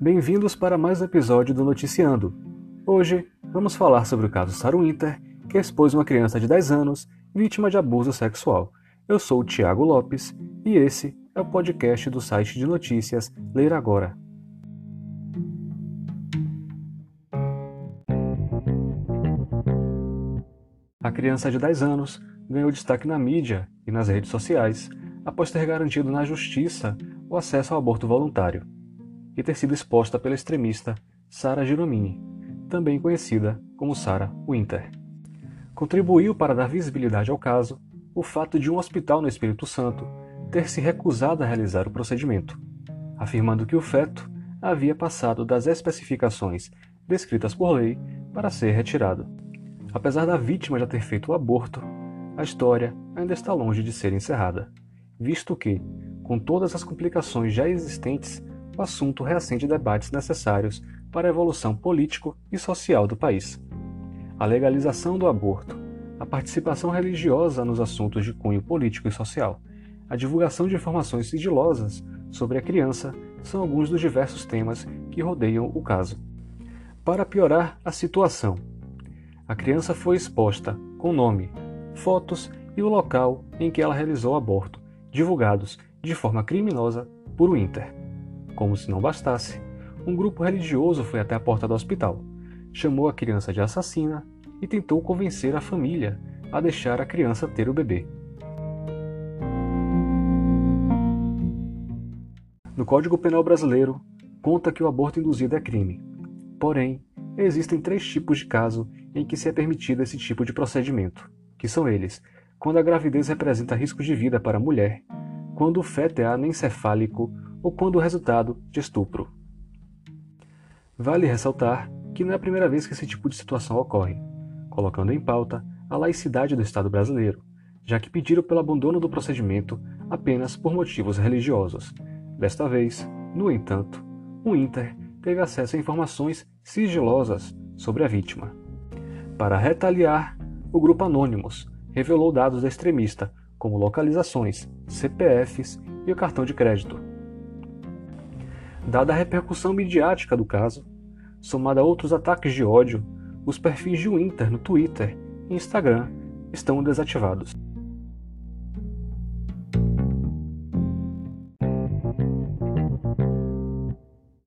Bem-vindos para mais um episódio do Noticiando. Hoje vamos falar sobre o caso Sarah que expôs uma criança de 10 anos vítima de abuso sexual. Eu sou o Tiago Lopes e esse é o podcast do site de notícias Ler Agora. A criança de 10 anos ganhou destaque na mídia e nas redes sociais após ter garantido na justiça o acesso ao aborto voluntário e ter sido exposta pela extremista Sarah Giromini, também conhecida como Sarah Winter. Contribuiu para dar visibilidade ao caso o fato de um hospital no Espírito Santo ter se recusado a realizar o procedimento, afirmando que o feto havia passado das especificações descritas por lei para ser retirado. Apesar da vítima já ter feito o aborto, a história ainda está longe de ser encerrada, visto que, com todas as complicações já existentes, o assunto reacende debates necessários para a evolução político e social do país. A legalização do aborto, a participação religiosa nos assuntos de cunho político e social, a divulgação de informações sigilosas sobre a criança são alguns dos diversos temas que rodeiam o caso. Para piorar a situação, a criança foi exposta com nome, fotos e o local em que ela realizou o aborto, divulgados de forma criminosa por Winter. Como se não bastasse, um grupo religioso foi até a porta do hospital, chamou a criança de assassina e tentou convencer a família a deixar a criança ter o bebê. No Código Penal Brasileiro, conta que o aborto induzido é crime. Porém, existem três tipos de caso em que se é permitido esse tipo de procedimento, que são eles: quando a gravidez representa risco de vida para a mulher, quando o feto é anencefálico ou quando o resultado de estupro. Vale ressaltar que não é a primeira vez que esse tipo de situação ocorre, colocando em pauta a laicidade do Estado brasileiro, já que pediram pelo abandono do procedimento apenas por motivos religiosos. Desta vez, no entanto, o Inter teve acesso a informações sigilosas sobre a vítima. Para retaliar, o grupo Anônimos revelou dados da extremista, como localizações, CPFs e o cartão de crédito. Dada a repercussão midiática do caso, somada a outros ataques de ódio, os perfis de Winter no Twitter e Instagram estão desativados.